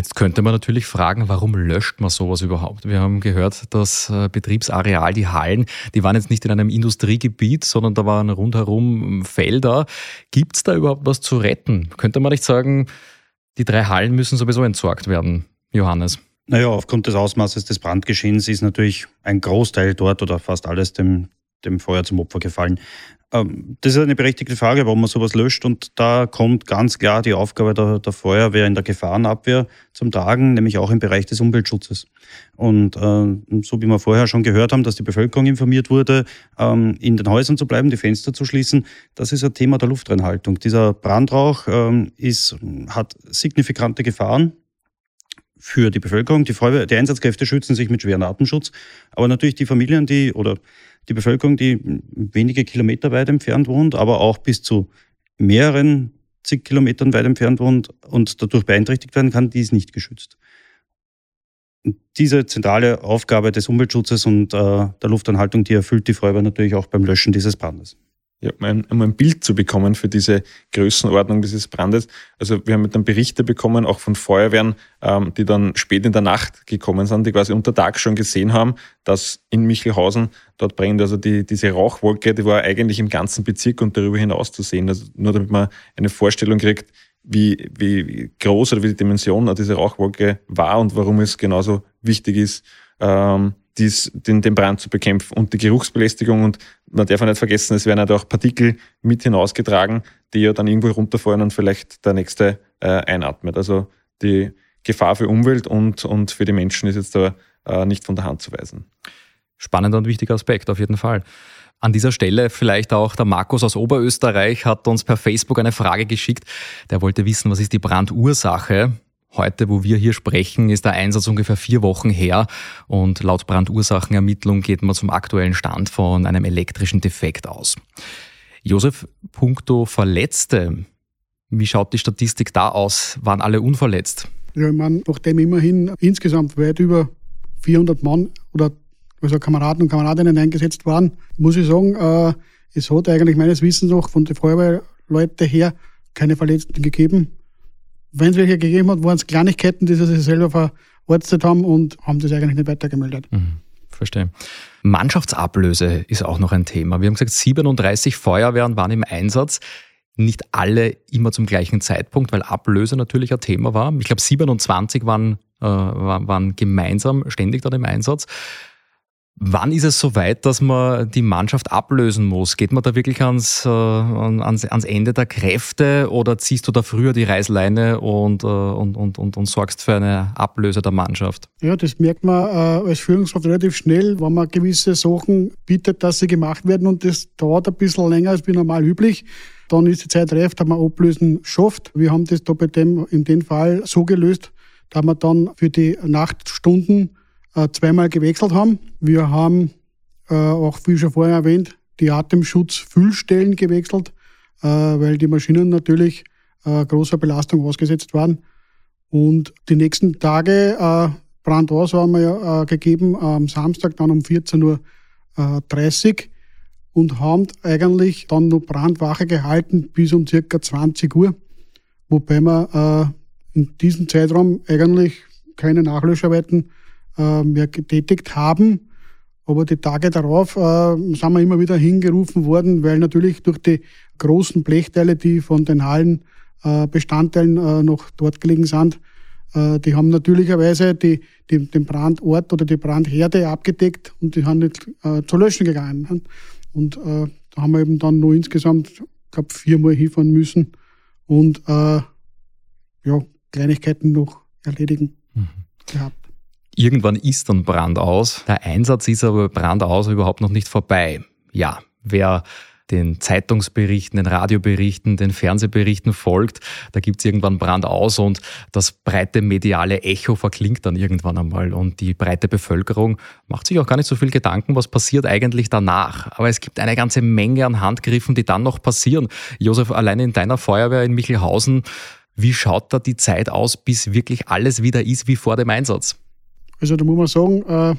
Jetzt könnte man natürlich fragen, warum löscht man sowas überhaupt? Wir haben gehört, das äh, Betriebsareal, die Hallen, die waren jetzt nicht in einem Industriegebiet, sondern da waren rundherum Felder. Gibt es da überhaupt was zu retten? Könnte man nicht sagen, die drei Hallen müssen sowieso entsorgt werden, Johannes? Naja, aufgrund des Ausmaßes des Brandgeschehens ist natürlich ein Großteil dort oder fast alles dem, dem Feuer zum Opfer gefallen. Ähm, das ist eine berechtigte Frage, warum man sowas löscht. Und da kommt ganz klar die Aufgabe der, der Feuerwehr in der Gefahrenabwehr zum Tragen, nämlich auch im Bereich des Umweltschutzes. Und äh, so wie wir vorher schon gehört haben, dass die Bevölkerung informiert wurde, ähm, in den Häusern zu bleiben, die Fenster zu schließen, das ist ein Thema der Luftreinhaltung. Dieser Brandrauch ähm, ist, hat signifikante Gefahren für die Bevölkerung. Die, Feuerwehr, die Einsatzkräfte schützen sich mit schweren Atemschutz, aber natürlich die Familien, die oder die Bevölkerung, die wenige Kilometer weit entfernt wohnt, aber auch bis zu mehreren zig Kilometern weit entfernt wohnt und dadurch beeinträchtigt werden kann, die ist nicht geschützt. Diese zentrale Aufgabe des Umweltschutzes und äh, der Luftanhaltung, die erfüllt die Feuerwehr natürlich auch beim Löschen dieses Brandes ja, um ein Bild zu bekommen für diese Größenordnung dieses Brandes. Also wir haben mit einem Berichte bekommen, auch von Feuerwehren, ähm, die dann spät in der Nacht gekommen sind, die quasi unter Tag schon gesehen haben, dass in Michelhausen dort brennt. Also die, diese Rauchwolke, die war eigentlich im ganzen Bezirk und darüber hinaus zu sehen. Also nur damit man eine Vorstellung kriegt, wie, wie groß oder wie die Dimension diese Rauchwolke war und warum es genauso wichtig ist, ähm, dies, den, den Brand zu bekämpfen und die Geruchsbelästigung. Und man darf nicht vergessen, es werden halt auch Partikel mit hinausgetragen, die ja dann irgendwo runterfallen und vielleicht der nächste äh, einatmet. Also die Gefahr für Umwelt und, und für die Menschen ist jetzt da äh, nicht von der Hand zu weisen. Spannender und wichtiger Aspekt, auf jeden Fall. An dieser Stelle vielleicht auch der Markus aus Oberösterreich hat uns per Facebook eine Frage geschickt. Der wollte wissen, was ist die Brandursache? Heute, wo wir hier sprechen, ist der Einsatz ungefähr vier Wochen her und laut Brandursachenermittlung geht man zum aktuellen Stand von einem elektrischen Defekt aus. Josef, puncto Verletzte, wie schaut die Statistik da aus? Waren alle unverletzt? Ja, ich meine, nachdem immerhin insgesamt weit über 400 Mann oder also Kameraden und Kameradinnen eingesetzt waren, muss ich sagen, äh, es hat eigentlich meines Wissens noch von den Feuerwehrleuten her keine Verletzten gegeben. Wenn es welche gegeben hat, waren es Kleinigkeiten, die sie sich selber verarztet haben und haben das eigentlich nicht weitergemeldet. Mhm, verstehe. Mannschaftsablöse ist auch noch ein Thema. Wir haben gesagt, 37 Feuerwehren waren im Einsatz. Nicht alle immer zum gleichen Zeitpunkt, weil Ablöse natürlich ein Thema war. Ich glaube, 27 waren, äh, waren gemeinsam ständig dort im Einsatz. Wann ist es soweit, dass man die Mannschaft ablösen muss? Geht man da wirklich ans, äh, ans, ans, Ende der Kräfte oder ziehst du da früher die Reißleine und, äh, und, und, und, und, sorgst für eine Ablöse der Mannschaft? Ja, das merkt man äh, als Führungskraft relativ schnell, wenn man gewisse Sachen bietet, dass sie gemacht werden und das dauert ein bisschen länger als wie normal üblich. Dann ist die Zeit reif, dass man Ablösen schafft. Wir haben das da bei dem, in dem Fall so gelöst, da wir dann für die Nachtstunden zweimal gewechselt haben. Wir haben äh, auch, wie schon vorher erwähnt, die Atemschutzfüllstellen gewechselt, äh, weil die Maschinen natürlich äh, großer Belastung ausgesetzt waren. Und die nächsten Tage äh, Brand aus haben wir ja äh, gegeben am Samstag dann um 14.30 Uhr und haben eigentlich dann noch Brandwache gehalten bis um circa 20 Uhr, wobei wir äh, in diesem Zeitraum eigentlich keine Nachlöscharbeiten äh, mehr getätigt haben. Aber die Tage darauf äh, sind wir immer wieder hingerufen worden, weil natürlich durch die großen Blechteile, die von den Hallenbestandteilen äh, noch dort gelegen sind, äh, die haben natürlicherweise die, die, den Brandort oder die Brandherde abgedeckt und die haben nicht äh, zu löschen gegangen. Ne? Und äh, da haben wir eben dann nur insgesamt, ich glaube, viermal hinfahren müssen und äh, ja, Kleinigkeiten noch erledigen mhm. gehabt. Irgendwann ist dann Brand aus. Der Einsatz ist aber Brand aus überhaupt noch nicht vorbei. Ja, wer den Zeitungsberichten, den Radioberichten, den Fernsehberichten folgt, da gibt es irgendwann Brand aus und das breite mediale Echo verklingt dann irgendwann einmal und die breite Bevölkerung macht sich auch gar nicht so viel Gedanken, was passiert eigentlich danach. Aber es gibt eine ganze Menge an Handgriffen, die dann noch passieren. Josef, allein in deiner Feuerwehr in Michelhausen, wie schaut da die Zeit aus, bis wirklich alles wieder ist wie vor dem Einsatz? Also da muss man sagen, äh,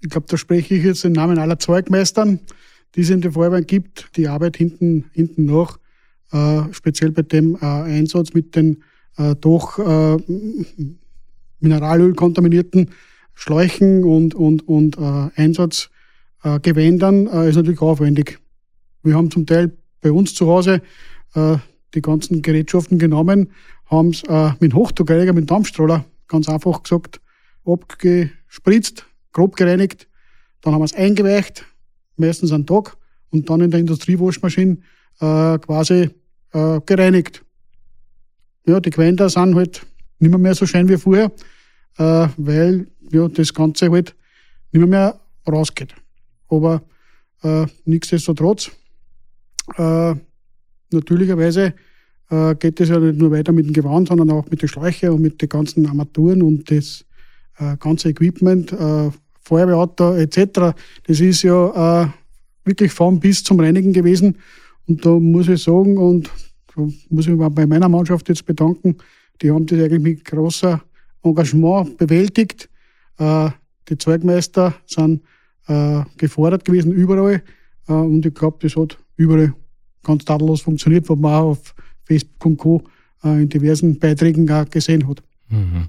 ich glaube, da spreche ich jetzt im Namen aller Zeugmeistern die es in den Feuerwehren gibt, die Arbeit hinten, hinten nach, äh, speziell bei dem äh, Einsatz mit den äh, doch äh, Mineralöl kontaminierten Schläuchen und, und, und äh, Einsatzgewändern ist natürlich aufwendig. Wir haben zum Teil bei uns zu Hause die ganzen Gerätschaften genommen, haben es mit Hochdruckreiniger, mit Dampfstroller, ganz einfach gesagt, abgespritzt, grob gereinigt, dann haben wir es eingeweicht, meistens einen Tag und dann in der Industriewaschmaschine äh, quasi äh, gereinigt. Ja, die Gewänder sind halt nicht mehr, mehr so schön wie vorher, äh, weil ja, das Ganze halt nicht mehr, mehr rausgeht. Aber äh, nichtsdestotrotz, äh, natürlicherweise äh, geht es ja nicht nur weiter mit dem Gewand, sondern auch mit den Schläuchen und mit den ganzen Armaturen und das äh, ganze Equipment, äh, Feuerwehrauto etc. Das ist ja äh, wirklich vom bis zum Reinigen gewesen. Und da muss ich sagen, und da muss ich mich bei meiner Mannschaft jetzt bedanken, die haben das eigentlich mit großer Engagement bewältigt. Äh, die Zeugmeister sind äh, gefordert gewesen überall. Äh, und ich glaube, das hat überall ganz tadellos funktioniert, was man auch auf Facebook und Co. Äh, in diversen Beiträgen gesehen hat. Mhm.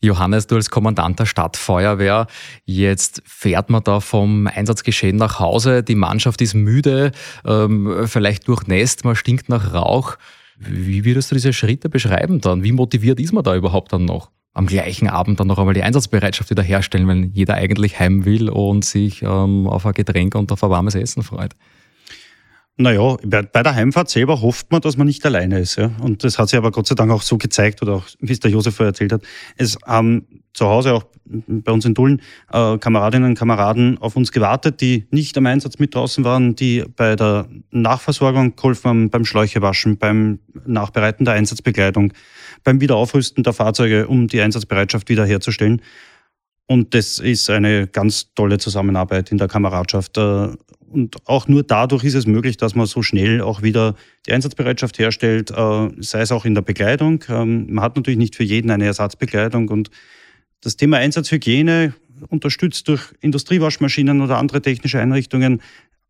Johannes, du als Kommandant der Stadtfeuerwehr, jetzt fährt man da vom Einsatzgeschehen nach Hause, die Mannschaft ist müde, ähm, vielleicht durchnässt, man stinkt nach Rauch. Wie würdest du diese Schritte beschreiben dann? Wie motiviert ist man da überhaupt dann noch? Am gleichen Abend dann noch einmal die Einsatzbereitschaft wieder herstellen, wenn jeder eigentlich heim will und sich ähm, auf ein Getränk und auf ein warmes Essen freut. Naja, bei der Heimfahrt selber hofft man, dass man nicht alleine ist. Ja? Und das hat sich aber Gott sei Dank auch so gezeigt, oder auch, wie es der Josef vorher erzählt hat. Es haben zu Hause, auch bei uns in Dullen, äh, Kameradinnen und Kameraden auf uns gewartet, die nicht am Einsatz mit draußen waren, die bei der Nachversorgung geholfen haben, beim Schläuchewaschen, beim Nachbereiten der Einsatzbekleidung, beim Wiederaufrüsten der Fahrzeuge, um die Einsatzbereitschaft wiederherzustellen. Und das ist eine ganz tolle Zusammenarbeit in der Kameradschaft. Äh, und auch nur dadurch ist es möglich, dass man so schnell auch wieder die Einsatzbereitschaft herstellt, äh, sei es auch in der Bekleidung. Ähm, man hat natürlich nicht für jeden eine Ersatzbekleidung und das Thema Einsatzhygiene, unterstützt durch Industriewaschmaschinen oder andere technische Einrichtungen,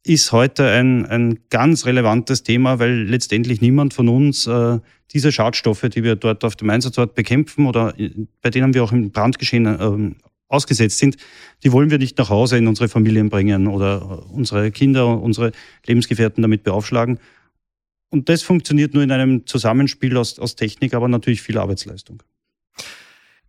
ist heute ein, ein ganz relevantes Thema, weil letztendlich niemand von uns äh, diese Schadstoffe, die wir dort auf dem Einsatzort bekämpfen oder bei denen wir auch im Brandgeschehen äh, ausgesetzt sind, die wollen wir nicht nach Hause in unsere Familien bringen oder unsere Kinder, unsere Lebensgefährten damit beaufschlagen. Und das funktioniert nur in einem Zusammenspiel aus, aus Technik, aber natürlich viel Arbeitsleistung.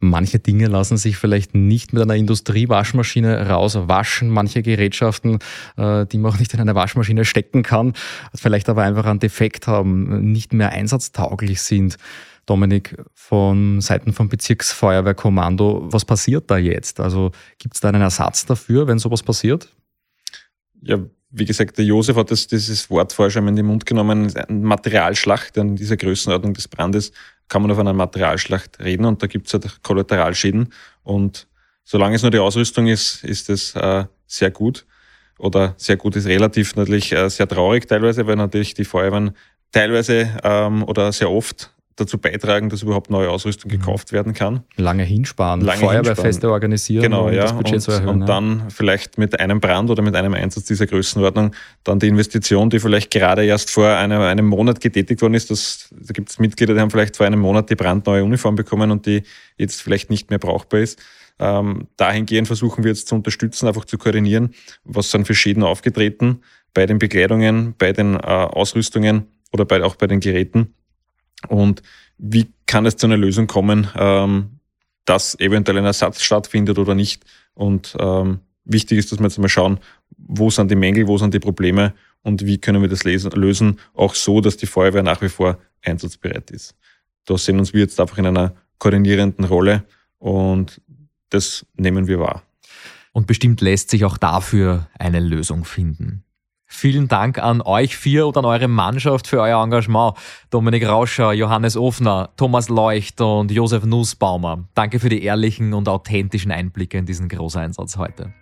Manche Dinge lassen sich vielleicht nicht mit einer Industriewaschmaschine rauswaschen. Manche Gerätschaften, äh, die man auch nicht in eine Waschmaschine stecken kann, vielleicht aber einfach einen Defekt haben, nicht mehr einsatztauglich sind. Dominik, von Seiten vom Bezirksfeuerwehrkommando, was passiert da jetzt? Also gibt es da einen Ersatz dafür, wenn sowas passiert? Ja, wie gesagt, der Josef hat das, dieses Wort vorher schon in den Mund genommen, ein Materialschlacht in dieser Größenordnung des Brandes kann man auf einer Materialschlacht reden und da gibt es halt Kollateralschäden und solange es nur die Ausrüstung ist, ist es äh, sehr gut oder sehr gut ist relativ natürlich äh, sehr traurig teilweise, weil natürlich die Feuerwehren teilweise ähm, oder sehr oft dazu beitragen, dass überhaupt neue Ausrüstung gekauft werden kann. Lange hinsparen, Lange Feuerwehrfeste hinsparen. organisieren, genau, um ja. das Budget und, zu erhöhen. Und ja. dann vielleicht mit einem Brand oder mit einem Einsatz dieser Größenordnung dann die Investition, die vielleicht gerade erst vor einem, einem Monat getätigt worden ist. Das, da gibt es Mitglieder, die haben vielleicht vor einem Monat die brandneue Uniform bekommen und die jetzt vielleicht nicht mehr brauchbar ist. Ähm, dahingehend versuchen wir jetzt zu unterstützen, einfach zu koordinieren, was sind für Schäden aufgetreten bei den Bekleidungen, bei den äh, Ausrüstungen oder bei, auch bei den Geräten. Und wie kann es zu einer Lösung kommen, ähm, dass eventuell ein Ersatz stattfindet oder nicht. Und ähm, wichtig ist, dass wir jetzt mal schauen, wo sind die Mängel, wo sind die Probleme und wie können wir das lösen, auch so, dass die Feuerwehr nach wie vor einsatzbereit ist. Da sehen uns wir jetzt einfach in einer koordinierenden Rolle und das nehmen wir wahr. Und bestimmt lässt sich auch dafür eine Lösung finden. Vielen Dank an euch vier und an eure Mannschaft für euer Engagement. Dominik Rauscher, Johannes Ofner, Thomas Leucht und Josef Nussbaumer. Danke für die ehrlichen und authentischen Einblicke in diesen Großeinsatz heute.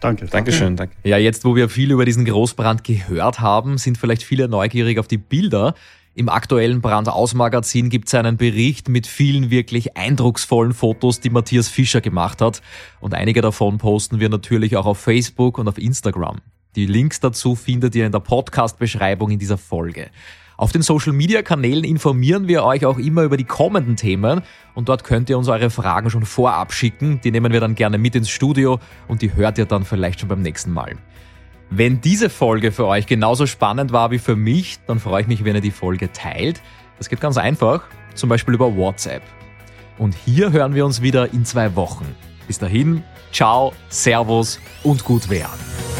Danke. Dankeschön, danke. Ja, jetzt, wo wir viel über diesen Großbrand gehört haben, sind vielleicht viele neugierig auf die Bilder. Im aktuellen Brandausmagazin gibt es einen Bericht mit vielen wirklich eindrucksvollen Fotos, die Matthias Fischer gemacht hat. Und einige davon posten wir natürlich auch auf Facebook und auf Instagram. Die Links dazu findet ihr in der Podcast-Beschreibung in dieser Folge. Auf den Social-Media-Kanälen informieren wir euch auch immer über die kommenden Themen und dort könnt ihr uns eure Fragen schon vorab schicken. Die nehmen wir dann gerne mit ins Studio und die hört ihr dann vielleicht schon beim nächsten Mal. Wenn diese Folge für euch genauso spannend war wie für mich, dann freue ich mich, wenn ihr die Folge teilt. Das geht ganz einfach, zum Beispiel über WhatsApp. Und hier hören wir uns wieder in zwei Wochen. Bis dahin, ciao, servus und gut werden.